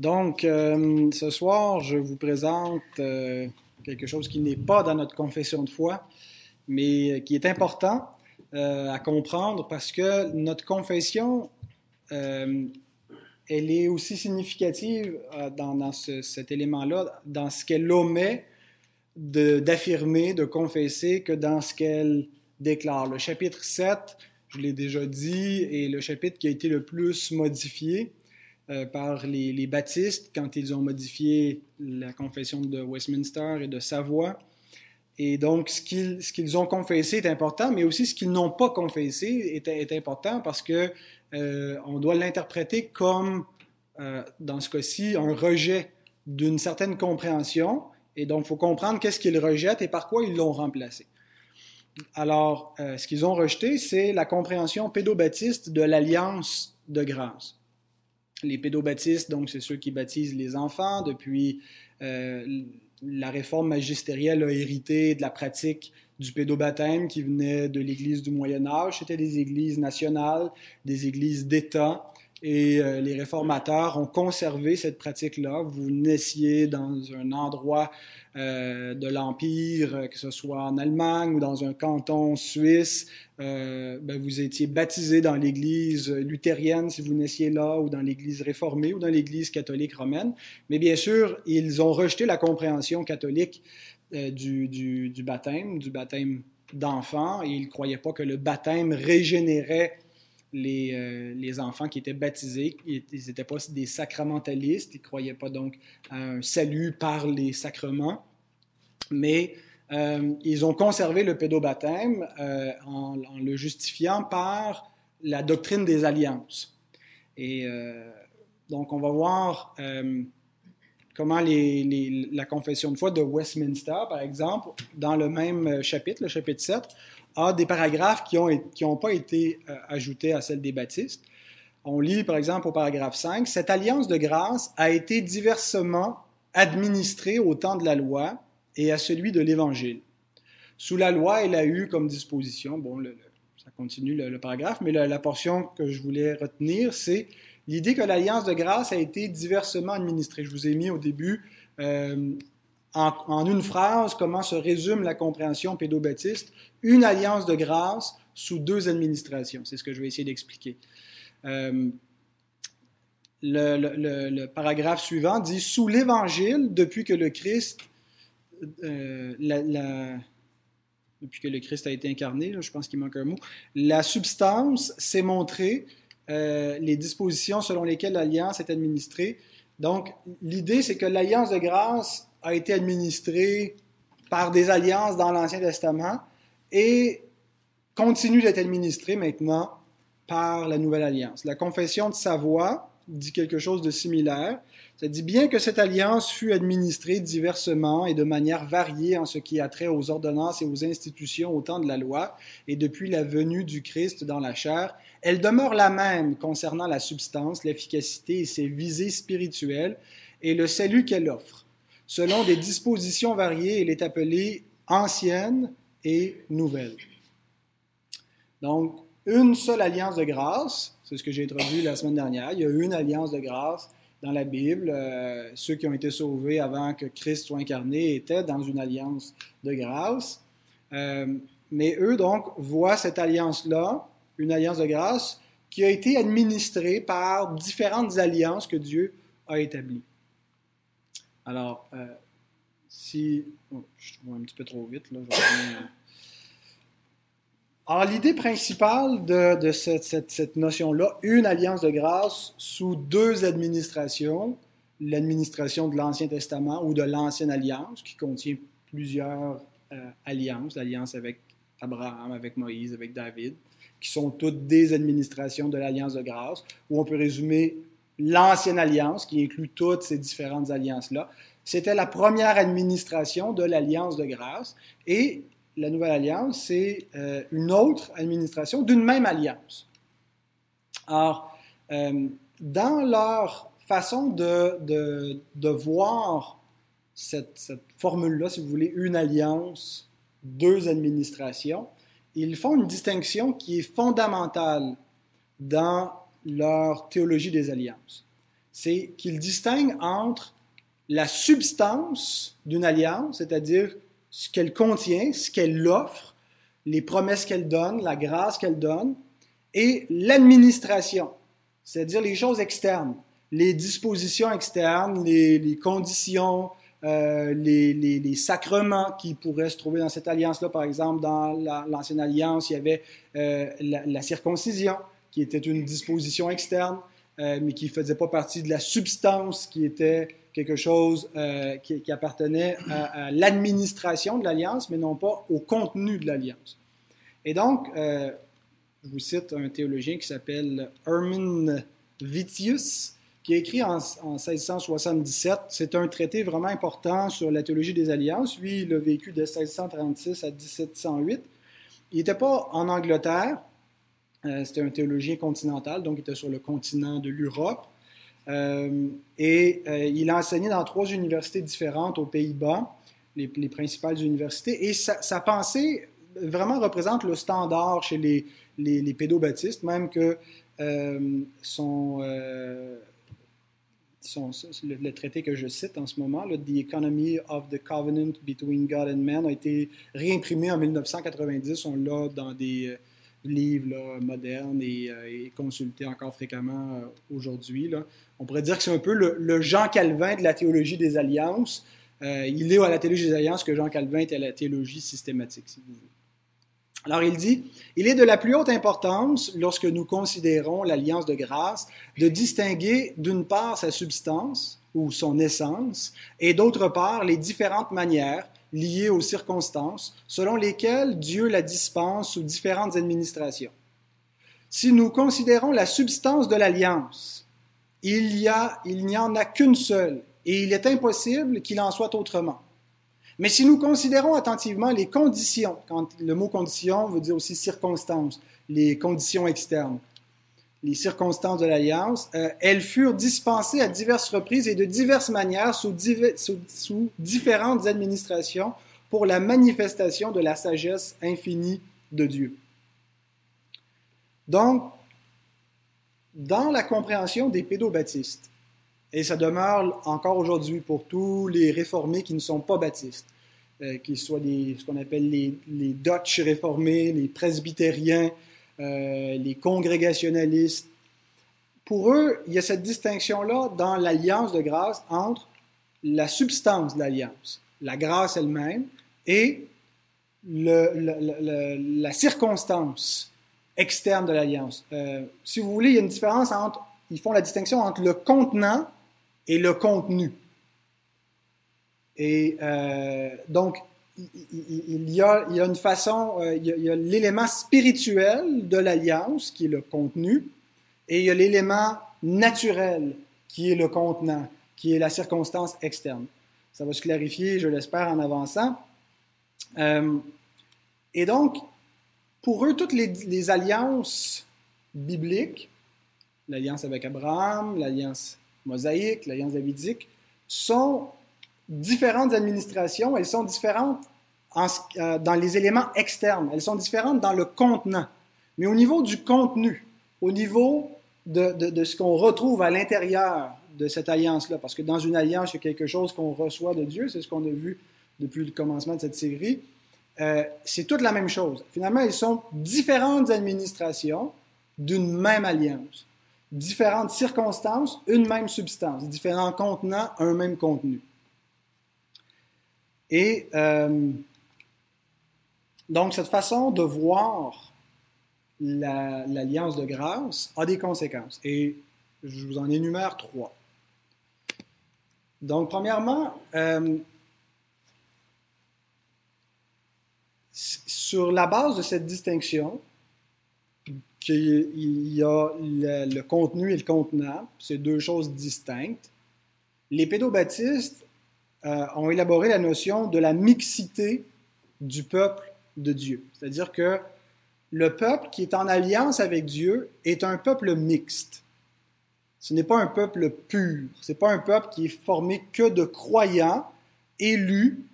Donc, euh, ce soir, je vous présente euh, quelque chose qui n'est pas dans notre confession de foi, mais qui est important euh, à comprendre parce que notre confession, elle est aussi significative dans, cet élément-là, dans ce qu'elle omet d'affirmer, de, de confesser, que dans ce qu'elle déclare. Le chapitre 7, je l'ai déjà dit, est le chapitre qui a été le plus modifié euh, par les, baptistes quand ils ont modifié la confession de Westminster et de Savoie. Et donc, ce qu'ils, ce qu'ils ont confessé est important, mais aussi ce qu'ils n'ont pas confessé est, est important parce que euh, on doit l'interpréter comme, euh, dans ce cas-ci, un rejet d'une certaine compréhension. Et donc, il faut comprendre qu'est-ce qu'ils rejettent et par quoi ils l'ont remplacé. Alors, ce qu'ils ont rejeté, c'est la compréhension pédobaptiste de l'alliance de grâce les pédobaptistes, donc c'est ceux qui baptisent les enfants. Depuis euh, la réforme magistérielle a hérité de la pratique du pédobaptême qui venait de l'Église du Moyen Âge. C'était des églises nationales, des églises d'État. Et euh, les réformateurs ont conservé cette pratique-là. Vous naissiez dans un endroit euh, de l'Empire, que ce soit en Allemagne ou dans un canton suisse, euh, ben, vous étiez baptisé dans l'Église luthérienne si vous naissiez là, ou dans l'Église réformée, ou dans l'Église catholique romaine. Mais bien sûr, ils ont rejeté la compréhension catholique euh, du, du, baptême, du baptême d'enfant, et ils ne croyaient pas que le baptême régénérait les, les, enfants qui étaient baptisés. Ils n'étaient pas des sacramentalistes, ils ne croyaient pas donc à un salut par les sacrements, mais euh, ils ont conservé le pédobaptême euh, en, le justifiant par la doctrine des alliances. Et euh, donc, on va voir comment la confession de foi de Westminster, par exemple, dans le même chapitre, le chapitre 7, a des paragraphes qui n'ont qui ont pas été ajoutés à celle des baptistes. On lit, par exemple, au paragraphe 5, Cette alliance de grâce a été diversement administrée au temps de la loi et à celui de l'Évangile. Sous la loi, elle a eu comme disposition, bon, ça continue le, paragraphe, mais la, portion que je voulais retenir, c'est l'idée que l'alliance de grâce a été diversement administrée. Je vous ai mis au début euh, en, une phrase comment se résume la compréhension pédobaptiste, une alliance de grâce sous deux administrations. C'est ce que je vais essayer d'expliquer. Euh, le, paragraphe suivant dit Sous l'Évangile, depuis que le Christ, euh, depuis que le Christ a été incarné, je pense qu'il manque un mot, la substance s'est montrée, euh, les dispositions selon lesquelles l'alliance est administrée. Donc, l'idée, c'est que l'alliance de grâce a été administrée par des alliances dans l'Ancien Testament et continue d'être administrée maintenant par la Nouvelle Alliance. La confession de Savoie dit quelque chose de similaire. Ça dit bien que cette alliance fut administrée diversement et de manière variée en ce qui a trait aux ordonnances et aux institutions au temps de la loi et depuis la venue du Christ dans la chair, elle demeure la même concernant la substance, l'efficacité et ses visées spirituelles et le salut qu'elle offre. Selon des dispositions variées, elle est appelée ancienne et nouvelle. Donc, une seule alliance de grâce, c'est ce que j'ai introduit la semaine dernière, il y a une alliance de grâce dans la Bible. Euh, ceux qui ont été sauvés avant que Christ soit incarné étaient dans une alliance de grâce. Euh, mais eux, donc, voient cette alliance-là, une alliance de grâce, qui a été administrée par différentes alliances que Dieu a établies. Alors, euh, si... Oh, je trouve un petit peu trop vite, là. Alors, l'idée principale de, cette, notion-là, une alliance de grâce sous deux administrations, l'administration de l'Ancien Testament ou de l'Ancienne Alliance, qui contient plusieurs euh, alliances, l'alliance avec Abraham, avec Moïse, avec David, qui sont toutes des administrations de l'Alliance de grâce, où on peut résumer l'Ancienne Alliance, qui inclut toutes ces différentes alliances-là. C'était la première administration de l'Alliance de grâce, et la Nouvelle Alliance, c'est euh, une autre administration d'une même alliance. Alors, euh, dans leur façon de, voir cette, formule-là, si vous voulez, une alliance, deux administrations, ils font une distinction qui est fondamentale dans leur théologie des alliances. c'est qu'il distingue entre la substance d'une alliance, c'est-à-dire ce qu'elle contient, ce qu'elle offre, les promesses qu'elle donne, la grâce qu'elle donne, et l'administration, c'est-à-dire les choses externes, les dispositions externes, les, conditions, euh, les, sacrements qui pourraient se trouver dans cette alliance-là. Par exemple, dans l'ancienne alliance, il y avait euh, la, circoncision, qui était une disposition externe, euh, mais qui ne faisait pas partie de la substance, qui était quelque chose qui, appartenait à l'administration de l'alliance, mais non pas au contenu de l'alliance. Et donc, je vous cite un théologien qui s'appelle Herman Vitius, qui a écrit en, 1677. C'est un traité vraiment important sur la théologie des alliances. Lui, il a vécu de 1636 à 1708. Il n'était pas en Angleterre. Euh, c'était un théologien continental, donc il était sur le continent de l'Europe. Euh, et euh, il a enseigné dans trois universités différentes aux Pays-Bas, les, principales universités. Et sa, pensée vraiment représente le standard chez les, les, pédobaptistes, même que son le, traité que je cite en ce moment, le The Economy of the Covenant Between God and Man, a été réimprimé en 1990. On l'a dans des euh, livres modernes euh, et, consulté encore fréquemment euh, aujourd'hui. On pourrait dire que c'est un peu le, Jean Calvin de la théologie des alliances. il est à la théologie des alliances que Jean Calvin est à la théologie systématique, si vous voulez. Alors il dit, il est de la plus haute importance, lorsque nous considérons l'alliance de grâce, de distinguer d'une part sa substance ou son essence, et d'autre part les différentes manières liées aux circonstances selon lesquelles Dieu la dispense sous différentes administrations. Si nous considérons la substance de l'alliance, il y a, il n'y en a qu'une seule, et il est impossible qu'il en soit autrement. Mais si nous considérons attentivement les conditions, quand le mot condition veut dire aussi circonstances, les conditions externes, les circonstances de l'alliance, euh, elles furent dispensées à diverses reprises et de diverses manières sous, différentes administrations pour la manifestation de la sagesse infinie de Dieu. Donc, dans la compréhension des pédobaptistes, et ça demeure encore aujourd'hui pour tous les réformés qui ne sont pas baptistes, euh, qu'ils soient ce qu'on appelle les Dutch réformés, les presbytériens, euh, les congrégationalistes. Pour eux, il y a cette distinction-là dans l'alliance de grâce entre la substance de l'alliance, la grâce elle-même, et la circonstance externe de l'alliance. Euh, si vous voulez, il y a une différence entre, ils font la distinction entre le contenant et le contenu. Et euh, donc, il y, a, il y a une façon, euh, il y a, l'élément spirituel de l'alliance, qui est le contenu, et il y a l'élément naturel, qui est le contenant, qui est la circonstance externe. Ça va se clarifier, je l'espère, en avançant. Euh, et donc, pour eux, toutes les, les alliances bibliques, l'alliance avec Abraham, l'alliance mosaïque, l'alliance davidique, sont différentes administrations, elles sont différentes euh, dans les éléments externes, elles sont différentes dans le contenant. Mais au niveau du contenu, au niveau de, ce qu'on retrouve à l'intérieur de cette alliance-là, parce que dans une alliance, il y a quelque chose qu'on reçoit de Dieu, c'est ce qu'on a vu depuis le commencement de cette série, euh, c'est toute la même chose. Finalement, elles sont différentes administrations d'une même alliance différentes circonstances, une même substance, différents contenants, un même contenu. Et euh, donc, cette façon de voir l'alliance de grâce a des conséquences. Et je vous en énumère trois. Donc, premièrement, euh, sur la base de cette distinction, qu'il y a le, contenu et le contenant, c'est deux choses distinctes. Les pédobaptistes euh, ont élaboré la notion de la mixité du peuple de Dieu. C'est-à-dire que le peuple qui est en alliance avec Dieu est un peuple mixte. Ce n'est pas un peuple pur. Ce n'est pas un peuple qui est formé que de croyants élus,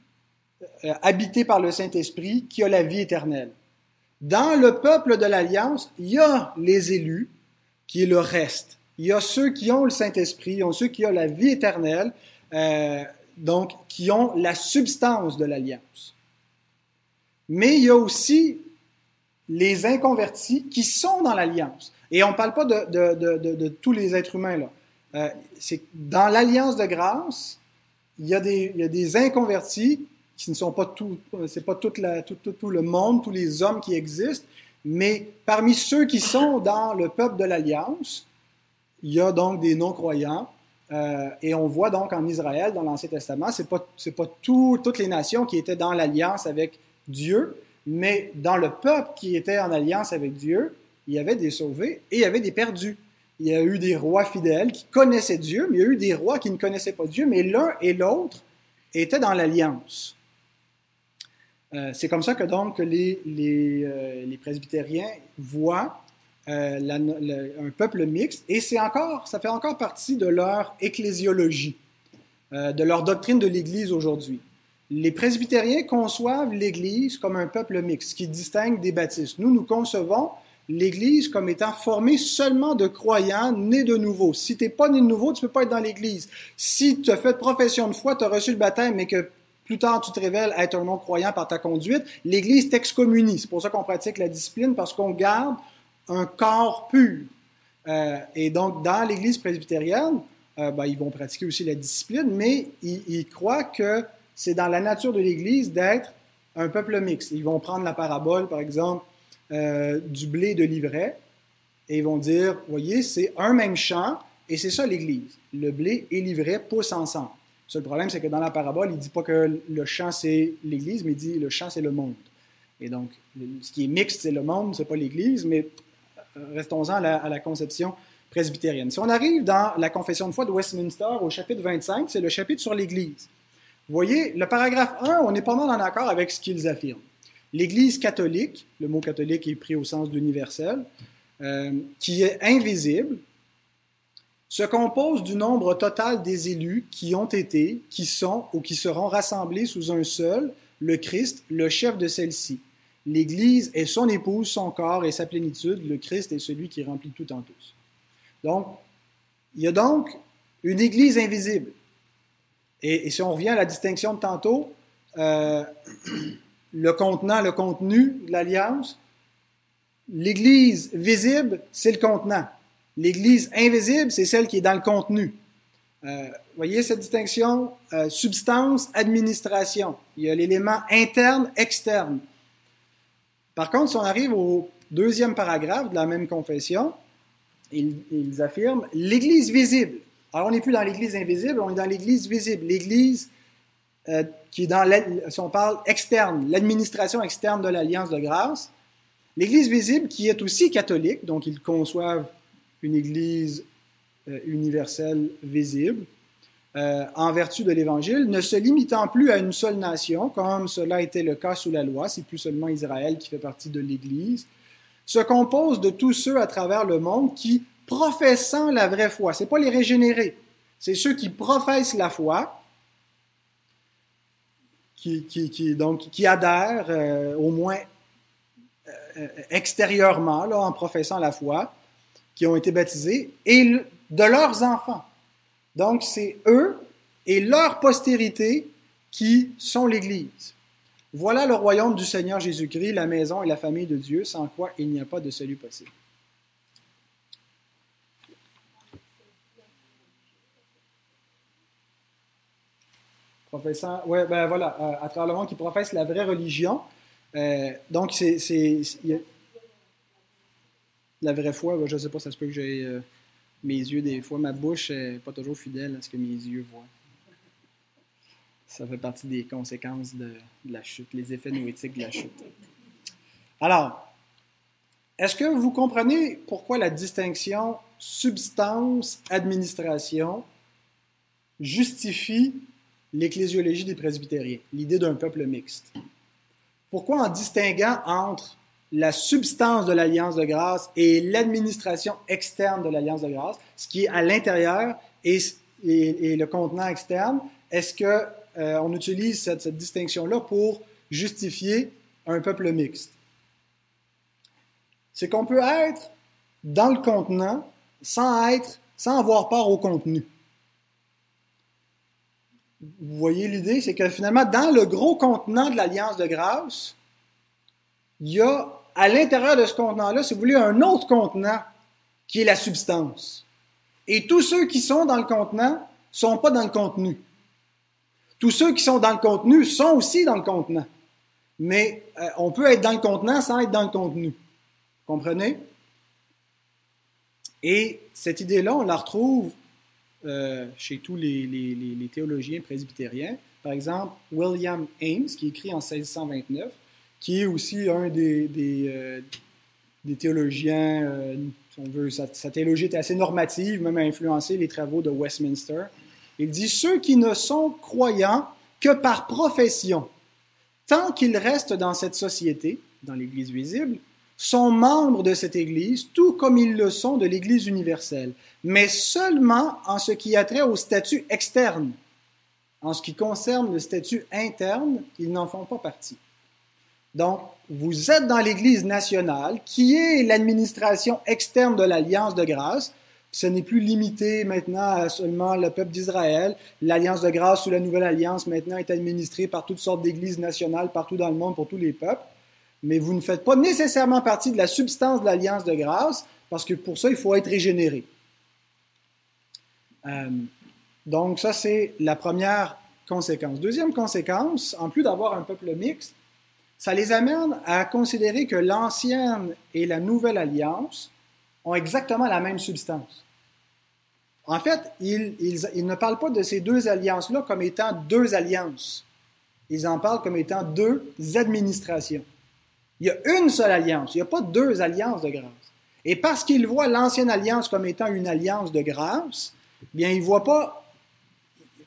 euh, habités par le Saint-Esprit, qui a la vie éternelle. Dans le peuple de l'Alliance, il y a les élus, qui est le reste. Il y a ceux qui ont le Saint-Esprit, il y a ceux qui ont la vie éternelle, euh, donc qui ont la substance de l'alliance. Mais il y a aussi les inconvertis qui sont dans l'alliance. Et on ne parle pas de, tous les êtres humains là. Euh, c'est dans l'alliance de grâce, il y, a des, il y, a des, inconvertis qui ne sont pas tout, c'est pas tout, tout, le monde, tous les hommes qui existent, mais parmi ceux qui sont dans le peuple de l'alliance, il y a donc des non-croyants. Euh, et on voit donc en Israël, dans l'Ancien Testament, c'est pas pas tout, toutes les nations qui étaient dans l'alliance avec Dieu, mais dans le peuple qui était en alliance avec Dieu, il y avait des sauvés et il y avait des perdus. Il y a eu des rois fidèles qui connaissaient Dieu, mais il y a eu des rois qui ne connaissaient pas Dieu, mais l'un et l'autre étaient dans l'alliance. Euh, c'est comme ça que donc les, les, euh, presbytériens voient euh, un peuple mixte, et c'est encore, ça fait encore partie de leur ecclésiologie, de leur doctrine de l'Église aujourd'hui. Les presbytériens conçoivent l'Église comme un peuple mixte, qui distingue des baptistes. Nous, nous concevons l'Église comme étant formée seulement de croyants nés de nouveau. Si tu n'es pas né de nouveau, tu ne peux pas être dans l'Église. Si tu as fait profession de foi, tu as reçu le baptême, mais que plus tard tu te révèles être un non-croyant par ta conduite, l'Église t'excommunie. C'est pour ça qu'on pratique la discipline, parce qu'on garde un corps pur. Euh, et donc, dans l'Église presbytérienne, euh, ben, ils vont pratiquer aussi la discipline, mais ils, croient que c'est dans la nature de l'Église d'être un peuple mixte. Ils vont prendre la parabole, par exemple, euh, du blé de l'ivraie, et ils vont dire, voyez, c'est un même champ, et c'est ça l'Église. Le blé et l'ivraie poussent ensemble. Le problème, c'est que dans la parabole, il ne dit pas que le champ, c'est l'Église, mais il dit le champ, c'est le monde. Et donc, ce qui est mixte, c'est le monde, c'est pas l'Église, mais restons-en à, la, conception presbytérienne. Si on arrive dans la confession de foi de Westminster au chapitre 25, c'est le chapitre sur l'Église. Vous voyez, le paragraphe 1, on est pas mal en accord avec ce qu'ils affirment. L'Église catholique, le mot catholique est pris au sens d'universel, euh, qui est invisible, se compose du nombre total des élus qui ont été, qui sont ou qui seront rassemblés sous un seul, le Christ, le chef de celle-ci. L'Église est son épouse, son corps et sa plénitude. Le Christ est celui qui remplit tout en tous. Donc, il y a donc une Église invisible. Et, si on revient à la distinction de tantôt, euh, le contenant, le contenu de l'alliance, l'Église visible, c'est le contenant. L'Église invisible, c'est celle qui est dans le contenu. Euh, voyez cette distinction? Euh, substance, administration. Il y a l'élément interne, externe. Par contre, si on arrive au deuxième paragraphe de la même confession, ils, affirment l'Église visible. Alors, on n'est plus dans l'Église invisible, on est dans l'Église visible. L'Église euh, qui est dans, si on parle externe, l'administration externe de l'Alliance de grâce. L'Église visible qui est aussi catholique, donc ils conçoivent une Église euh, universelle visible, euh, en vertu de l'Évangile, ne se limitant plus à une seule nation, comme cela était le cas sous la loi, c'est plus seulement Israël qui fait partie de l'Église, se compose de tous ceux à travers le monde qui, professant la vraie foi, c'est pas les régénérés, c'est ceux qui professent la foi, qui, qui, donc, qui adhèrent euh, au moins euh, extérieurement, en professant la foi, qui ont été baptisés, et de leurs enfants. Donc, c'est eux et leur postérité qui sont l'Église. Voilà le royaume du Seigneur Jésus-Christ, la maison et la famille de Dieu, sans quoi il n'y a pas de salut possible. Professant, ouais, ben voilà, euh, à travers le monde qui professe la vraie religion. Euh, donc, c'est. La vraie foi, je ne sais pas, ça se peut que j'ai. Euh, mes yeux, des fois, ma bouche n'est pas toujours fidèle à ce que mes yeux voient. Ça fait partie des conséquences de, la chute, les effets noétiques de la chute. Alors, est-ce que vous comprenez pourquoi la distinction substance-administration justifie l'ecclésiologie des presbytériens, l'idée d'un peuple mixte? Pourquoi en distinguant entre la substance de l'alliance de grâce et l'administration externe de l'alliance de grâce, ce qui est à l'intérieur et, le contenant externe, est-ce que euh, utilise cette, distinction-là pour justifier un peuple mixte? C'est qu'on peut être dans le contenant sans être sans avoir part au contenu. Vous voyez l'idée, c'est que finalement, dans le gros contenant de l'Alliance de grâce, il y a à l'intérieur de ce contenant-là, si vous voulez, un autre contenant qui est la substance. Et tous ceux qui sont dans le contenant ne sont pas dans le contenu. Tous ceux qui sont dans le contenu sont aussi dans le contenant. Mais euh, on peut être dans le contenant sans être dans le contenu. Comprenez? Et cette idée-là, on la retrouve euh, chez tous les, théologiens presbytériens. Par exemple, William Ames, qui écrit en 1629, qui est aussi un des, des, euh, théologiens, euh, on veut, sa, sa, théologie était assez normative, même a influencé les travaux de Westminster. Il dit Ceux qui ne sont croyants que par profession, tant qu'ils restent dans cette société, dans l'Église visible, sont membres de cette Église, tout comme ils le sont de l'Église universelle, mais seulement en ce qui a trait au statut externe. En ce qui concerne le statut interne, ils n'en font pas partie. Donc, vous êtes dans l'Église nationale, qui est l'administration externe de l'Alliance de grâce. Ce n'est plus limité maintenant à seulement le peuple d'Israël. L'Alliance de grâce ou la Nouvelle Alliance maintenant est administrée par toutes sortes d'églises nationales partout dans le monde pour tous les peuples mais vous ne faites pas nécessairement partie de la substance de l'alliance de grâce, parce que pour ça, il faut être régénéré. Euh, donc, ça, c'est la première conséquence. Deuxième conséquence, en plus d'avoir un peuple mixte, ça les amène à considérer que l'ancienne et la nouvelle alliance ont exactement la même substance. En fait, ils, ils ne parlent pas de ces deux alliances-là comme étant deux alliances. Ils en parlent comme étant deux administrations. Il y a une seule alliance, il n'y a pas deux alliances de grâce. Et parce qu'ils voient l'ancienne alliance comme étant une alliance de grâce, bien, ils ne voient pas,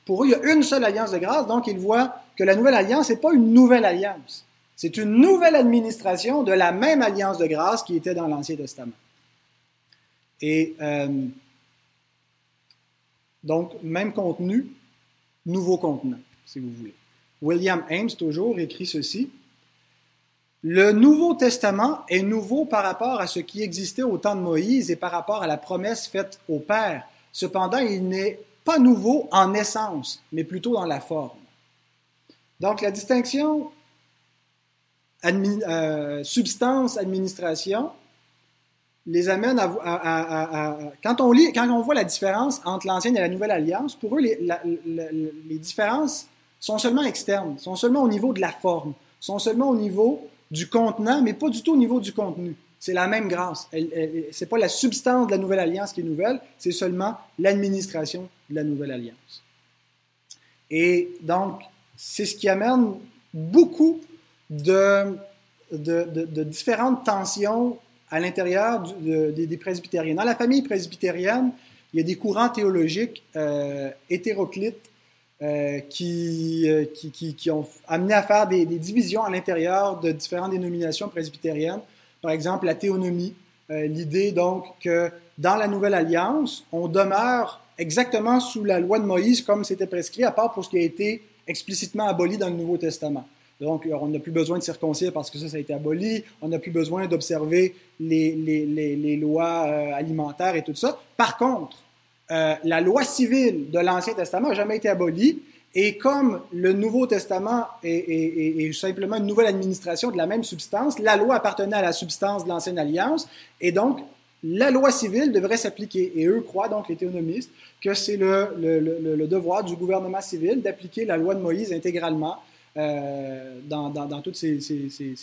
pour eux, il y a une seule alliance de grâce, donc ils voient que la nouvelle alliance n'est pas une nouvelle alliance. C'est une nouvelle administration de la même alliance de grâce qui était dans l'Ancien Testament. Et euh, donc, même contenu, nouveau contenant, si vous voulez. William Ames, toujours, écrit ceci. Le Nouveau Testament est nouveau par rapport à ce qui existait au temps de Moïse et par rapport à la promesse faite au Père. Cependant, il n'est pas nouveau en essence, mais plutôt dans la forme. Donc, la distinction euh, substance-administration les amène à, quand on lit, quand on voit la différence entre l'ancienne et la nouvelle alliance, pour eux, les, les différences sont seulement externes, sont seulement au niveau de la forme, sont seulement au niveau du contenant, mais pas du tout au niveau du contenu. C'est la même grâce. Ce n'est pas la substance de la nouvelle alliance qui est nouvelle, c'est seulement l'administration de la nouvelle alliance. Et donc, c'est ce qui amène beaucoup de, différentes tensions à l'intérieur des, presbytériens. Dans la famille presbytérienne, il y a des courants théologiques euh, hétéroclites euh, qui, euh, qui, qui, ont amené à faire des, divisions à l'intérieur de différentes dénominations presbytériennes. Par exemple, la théonomie, l'idée donc que dans la Nouvelle Alliance, on demeure exactement sous la loi de Moïse comme c'était prescrit, à part pour ce qui a été explicitement aboli dans le Nouveau Testament. Donc, on n'a plus besoin de circoncire parce que ça, ça a été aboli. On n'a plus besoin d'observer les, lois alimentaires et tout ça. Par contre, euh, la loi civile de l'Ancien Testament n'a jamais été abolie. Et comme le Nouveau Testament est, simplement une nouvelle administration de la même substance, la loi appartenait à la substance de l'Ancienne Alliance, et donc la loi civile devrait s'appliquer. Et eux croient, donc les théonomistes, que c'est le, devoir du gouvernement civil d'appliquer la loi de Moïse intégralement euh, dans, toutes ces,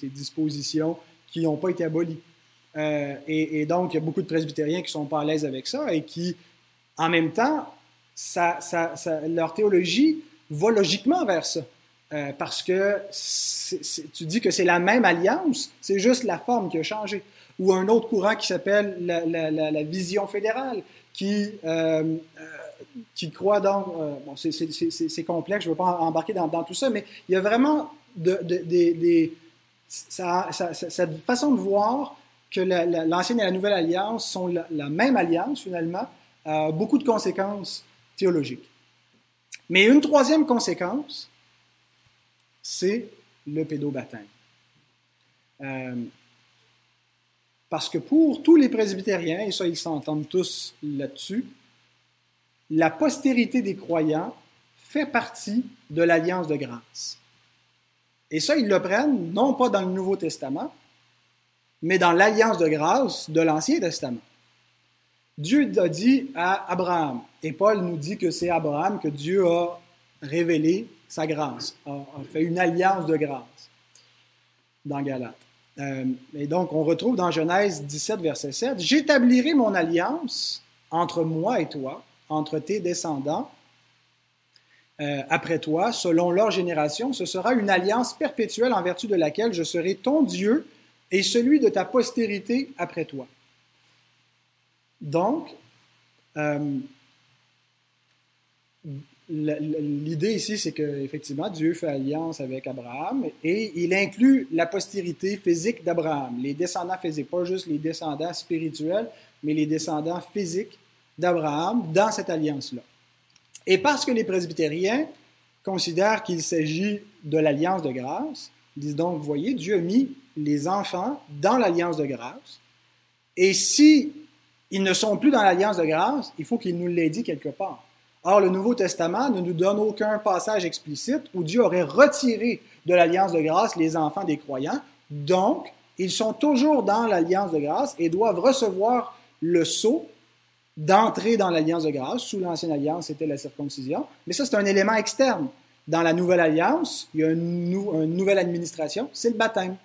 dispositions qui n'ont pas été abolies. Euh, et, donc, il y a beaucoup de presbytériens qui ne sont pas à l'aise avec ça et qui en même temps, leur théologie va logiquement vers ça. Euh, parce que tu dis que c'est la même alliance, c'est juste la forme qui a changé. Ou un autre courant qui s'appelle la, vision fédérale, qui, qui croit donc, bon, c'est complexe, je ne veux pas embarquer dans, tout ça, mais il y a vraiment de, des, cette façon de voir que l'ancienne et la nouvelle alliance sont la même alliance finalement, beaucoup de conséquences théologiques. Mais une troisième conséquence, c'est le pédobaptême. Euh, parce que pour tous les presbytériens, et ça ils s'entendent tous là-dessus, la postérité des croyants fait partie de l'alliance de grâce. Et ça, ils le prennent non pas dans le Nouveau Testament, mais dans l'alliance de grâce de l'Ancien Testament. Dieu a dit à Abraham, et Paul nous dit que c'est Abraham que Dieu a révélé sa grâce, a, fait une alliance de grâce dans Galate. Euh, et donc, on retrouve dans Genèse 17, verset 7, J'établirai mon alliance entre moi et toi, entre tes descendants, euh, après toi, selon leur génération, ce sera une alliance perpétuelle en vertu de laquelle je serai ton Dieu et celui de ta postérité après toi. Donc, euh, l'idée ici, c'est qu'effectivement, Dieu fait alliance avec Abraham et il inclut la postérité physique d'Abraham, les descendants physiques, pas juste les descendants spirituels, mais les descendants physiques d'Abraham dans cette alliance-là. Et parce que les presbytériens considèrent qu'il s'agit de l'alliance de grâce, ils disent donc, vous voyez, Dieu a mis les enfants dans l'alliance de grâce. Et si ils ne sont plus dans l'alliance de grâce, il faut qu'il nous l'ait dit quelque part. Or, le Nouveau Testament ne nous donne aucun passage explicite où Dieu aurait retiré de l'alliance de grâce les enfants des croyants. Donc, ils sont toujours dans l'alliance de grâce et doivent recevoir le sceau d'entrer dans l'alliance de grâce. Sous l'ancienne alliance, c'était la circoncision. Mais ça, c'est un élément externe. Dans la nouvelle alliance, il y a une, nouvelle administration, c'est le baptême.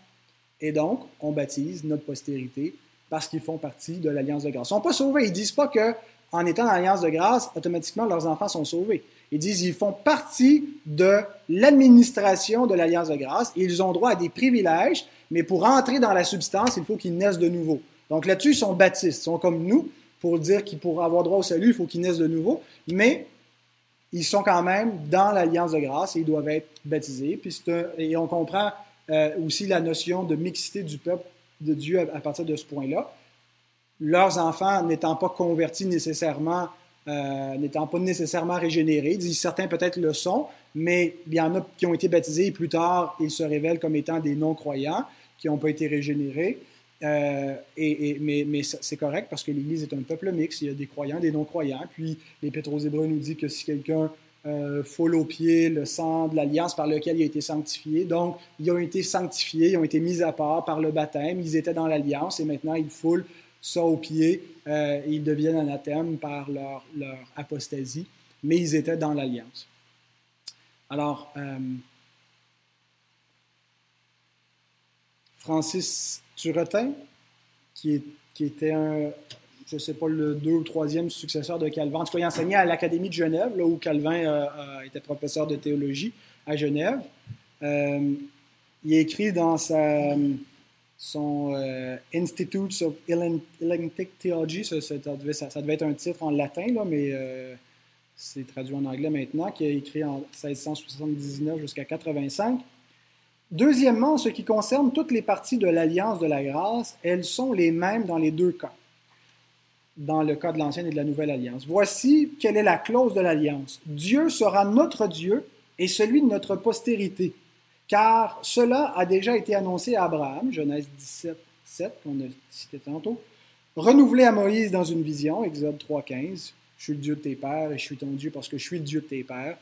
Et donc, on baptise notre postérité parce qu'ils font partie de l'alliance de grâce. Ils ne sont pas sauvés. Ils ne disent pas que en étant dans l'alliance de grâce, automatiquement, leurs enfants sont sauvés. Ils disent qu'ils font partie de l'administration de l'alliance de grâce. ils ont droit à des privilèges, mais pour entrer dans la substance, il faut qu'ils naissent de nouveau. Donc là-dessus, ils sont baptistes. Ils sont comme nous pour dire qu'ils pour avoir droit au salut, il faut qu'ils naissent de nouveau. Mais ils sont quand même dans l'alliance de grâce et ils doivent être baptisés. Puis et on comprend euh, aussi la notion de mixité du peuple de Dieu à, partir de ce point-là. Leurs enfants n'étant pas convertis nécessairement, euh, n'étant pas nécessairement régénérés, certains peut-être le sont, mais il y en a qui ont été baptisés et plus tard, ils se révèlent comme étant des non-croyants qui n'ont pas été régénérés. Euh, et, mais, c'est correct parce que l'Église est un peuple mixte. Il y a des croyants, des non-croyants. Puis l'Épître aux Hébreux nous dit que si quelqu'un euh, foule aux pieds le sang de l'alliance par lequel il a été sanctifié, donc ils ont été sanctifiés, ils ont été mis à part par le baptême, ils étaient dans l'alliance et maintenant ils foulent ça aux pieds euh, et ils deviennent anathèmes par leur, leur apostasie, mais ils étaient dans l'alliance. Alors, Francis Turetin, qui, était un, je ne sais pas, le deux ou troisième successeur de Calvin. En tout cas, il enseignait à l'Académie de Genève, là où Calvin euh, était professeur de théologie à Genève. Euh, il écrit dans son euh, Institutes of Hellenic Theology, ça, devait, être un titre en latin, là, mais c'est traduit en anglais maintenant, qui a écrit en 1679 jusqu'à 85. Deuxièmement, en ce qui concerne toutes les parties de l'Alliance de la grâce, elles sont les mêmes dans les deux cas, dans le cas de l'Ancienne et de la Nouvelle Alliance. Voici quelle est la clause de l'Alliance. Dieu sera notre Dieu et celui de notre postérité, car cela a déjà été annoncé à Abraham, Genèse 17, 7, qu'on a cité tantôt, renouvelé à Moïse dans une vision, Exode 3, 15, je suis le Dieu de tes pères et je suis ton Dieu parce que je suis le Dieu de tes pères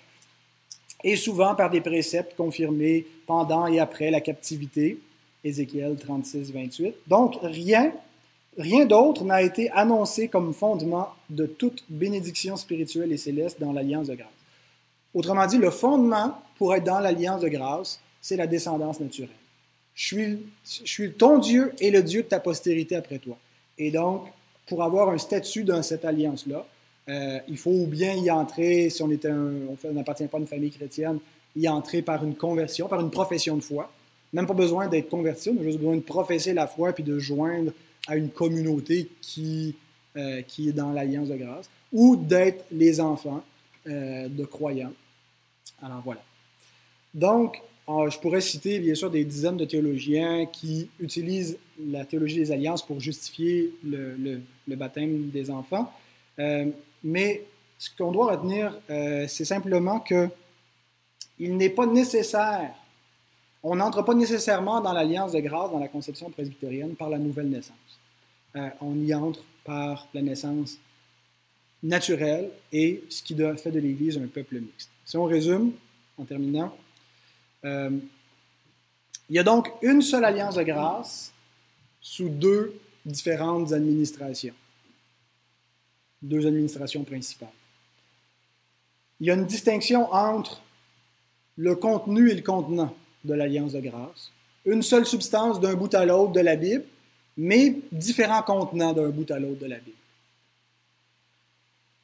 et souvent par des préceptes confirmés pendant et après la captivité, Ézéchiel 36, 28. Donc, rien, rien d'autre n'a été annoncé comme fondement de toute bénédiction spirituelle et céleste dans l'alliance de grâce. Autrement dit, le fondement pour être dans l'alliance de grâce, c'est la descendance naturelle. Je suis, je suis ton Dieu et le Dieu de ta postérité après toi. Et donc, pour avoir un statut dans cette alliance-là, euh, il faut bien y entrer, si on n'appartient pas à une famille chrétienne, y entrer par une conversion, par une profession de foi. Même pas besoin d'être converti, on a juste besoin de professer la foi puis de joindre à une communauté qui, euh, qui est dans l'alliance de grâce, ou d'être les enfants euh, de croyants. Alors voilà. Donc, je pourrais citer bien sûr des dizaines de théologiens qui utilisent la théologie des alliances pour justifier le, baptême des enfants. Mais ce qu'on doit retenir, euh, c'est simplement que il n'est pas nécessaire, on n'entre pas nécessairement dans l'alliance de grâce dans la conception presbytérienne par la nouvelle naissance. Euh, on y entre par la naissance naturel et ce qui fait de l'Église un peuple mixte. Si on résume, en terminant, euh, il y a donc une seule alliance de grâce sous deux différentes administrations, deux administrations principales. Il y a une distinction entre le contenu et le contenant de l'alliance de grâce, une seule substance d'un bout à l'autre de la Bible, mais différents contenants d'un bout à l'autre de la Bible.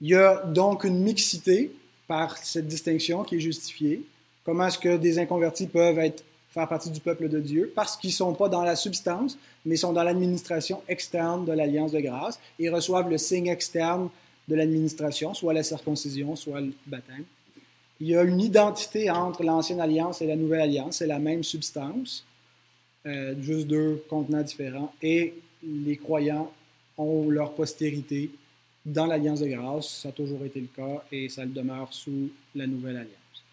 Il y a donc une mixité par cette distinction qui est justifiée. Comment est-ce que des inconvertis peuvent être, faire partie du peuple de Dieu? Parce qu'ils ne sont pas dans la substance, mais sont dans l'administration externe de l'Alliance de grâce et reçoivent le signe externe de l'administration, soit la circoncision, soit le baptême. Il y a une identité entre l'ancienne alliance et la nouvelle alliance, c'est la même substance, euh, juste deux contenants différents, et les croyants ont leur postérité dans l'Alliance de grâce. Ça a toujours été le cas et ça le demeure sous la Nouvelle Alliance.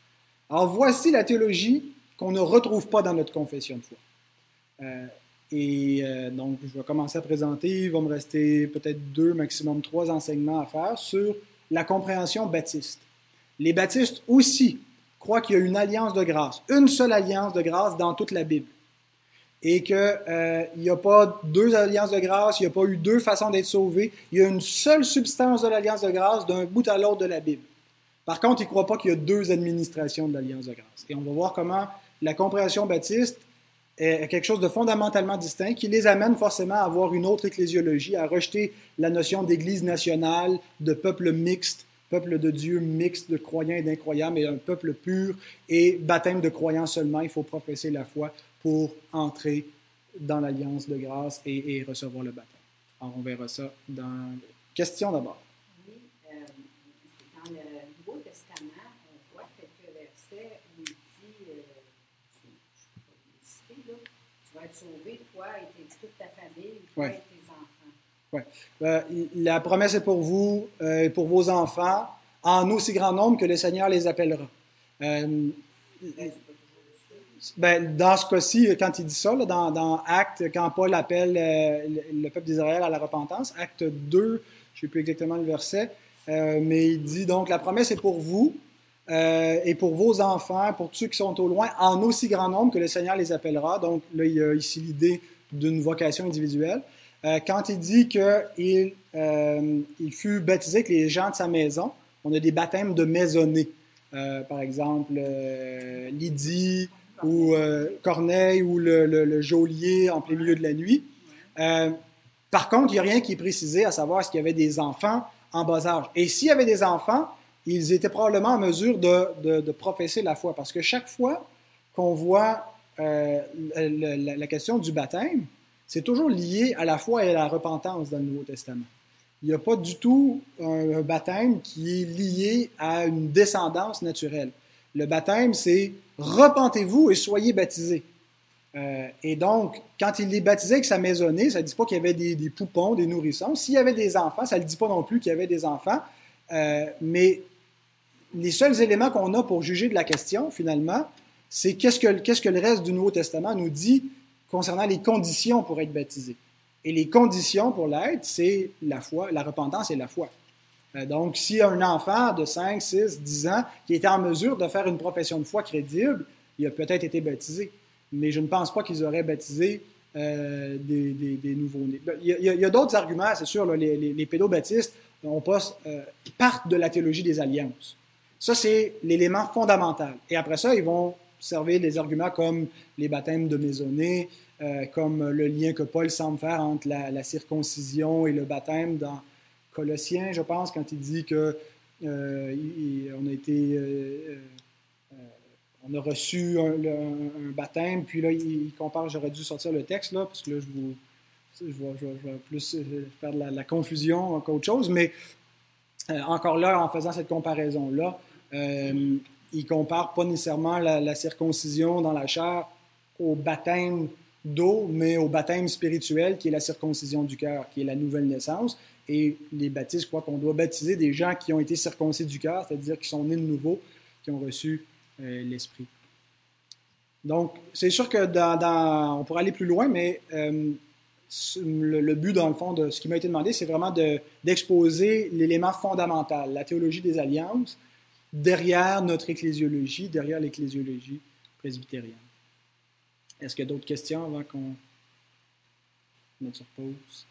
Alors voici la théologie qu'on ne retrouve pas dans notre confession de foi. Euh, et euh, donc, je vais commencer à présenter. Il va me rester peut-être deux, maximum trois enseignements à faire sur la compréhension baptiste. Les baptistes aussi croient qu'il y a une alliance de grâce, une seule alliance de grâce dans toute la Bible et qu'il euh, n'y a pas deux alliances de grâce, il n'y a pas eu deux façons d'être sauvé, il y a une seule substance de l'alliance de grâce d'un bout à l'autre de la Bible. Par contre, ils ne croient pas qu'il y a deux administrations de l'alliance de grâce. Et on va voir comment la compréhension baptiste est quelque chose de fondamentalement distinct qui les amène forcément à avoir une autre ecclésiologie, à rejeter la notion d'église nationale, de peuple mixte, peuple de Dieu mixte de croyants et d'incroyants, mais un peuple pur et baptême de croyants seulement. Il faut professer la foi pour entrer dans l'alliance de grâce et, recevoir le baptême. Alors, on verra ça dans question d'abord. Oui, euh, dans le Nouveau Testament, on voit quelques versets où il dit, euh, je ne peux pas là, sauvé, toi et toute ta famille, toi et tes enfants. Oui. Euh, la promesse est pour vous et pour vos enfants, en aussi grand nombre que le Seigneur les appellera. Ben, dans ce cas-ci, quand il dit ça, dans, dans, Acte, quand Paul appelle euh, le, peuple d'Israël à la repentance, Acte 2, je ne sais plus exactement le verset, euh, mais il dit donc la promesse est pour vous euh, et pour vos enfants, pour ceux qui sont au loin, en aussi grand nombre que le Seigneur les appellera. Donc là, il y a ici l'idée d'une vocation individuelle. quand il dit qu'il il fut baptisé avec les gens de sa maison, on a des baptêmes de maisonnée. par exemple, Lydie, ou euh, Corneille ou le, geôlier en plein milieu de la nuit. Euh, par contre, il n'y a rien qui est précisé à savoir s'il y avait des enfants en bas âge. Et s'il y avait des enfants, ils étaient probablement en mesure de, professer la foi. Parce que chaque fois qu'on voit euh, la, question du baptême, c'est toujours lié à la foi et à la repentance dans le Nouveau Testament. Il n'y a pas du tout un baptême qui est lié à une descendance naturelle. Le baptême, c'est repentez-vous et soyez baptisés. Euh, et donc, quand il est baptisé avec sa maisonnée, ça ne dit pas qu'il y avait des, poupons, des nourrissons. S'il y avait des enfants, ça ne dit pas non plus qu'il y avait des enfants. Euh, mais les seuls éléments qu'on a pour juger de la question, finalement, c'est qu'est-ce que, le reste du Nouveau Testament nous dit concernant les conditions pour être baptisé. Et les conditions pour l'être, c'est la foi, la repentance et la foi. Euh, donc, si un enfant de 5, 6, 10 ans qui était en mesure de faire une profession de foi crédible, il a peut-être été baptisé. Mais je ne pense pas qu'ils auraient baptisé euh, des, nouveaux-nés. Ben, il y a, d'autres arguments, c'est sûr. les, pédobaptistes euh, partent de la théologie des alliances. Ça, c'est l'élément fondamental. Et après ça, ils vont servir des arguments comme les baptêmes de maisonnée, comme le lien que Paul semble faire entre la, circoncision et le baptême dans, Colossiens, je pense, quand il dit que euh, on a été, euh, euh, on a reçu un, baptême, puis là, il, compare, j'aurais dû sortir le texte, là, parce que là, je, vous, je, vais, plus faire de la, confusion qu'autre chose, mais encore là, en faisant cette comparaison-là, il compare pas nécessairement la, la, circoncision dans la chair au baptême d'eau, mais au baptême spirituel qui est la circoncision du cœur, qui est la nouvelle naissance. Et les baptistes croient qu'on doit baptiser des gens qui ont été circoncis du cœur, c'est-à-dire qui sont nés de nouveau, qui ont reçu euh, l'Esprit. Donc, c'est sûr que dans, on pourrait aller plus loin, mais euh, le, but, dans le fond, de ce qui m'a été demandé, c'est vraiment d'exposer l'élément fondamental, la théologie des alliances, derrière notre ecclésiologie, derrière l'ecclésiologie presbytérienne. Est-ce qu'il y a d'autres questions avant qu'on sur pause?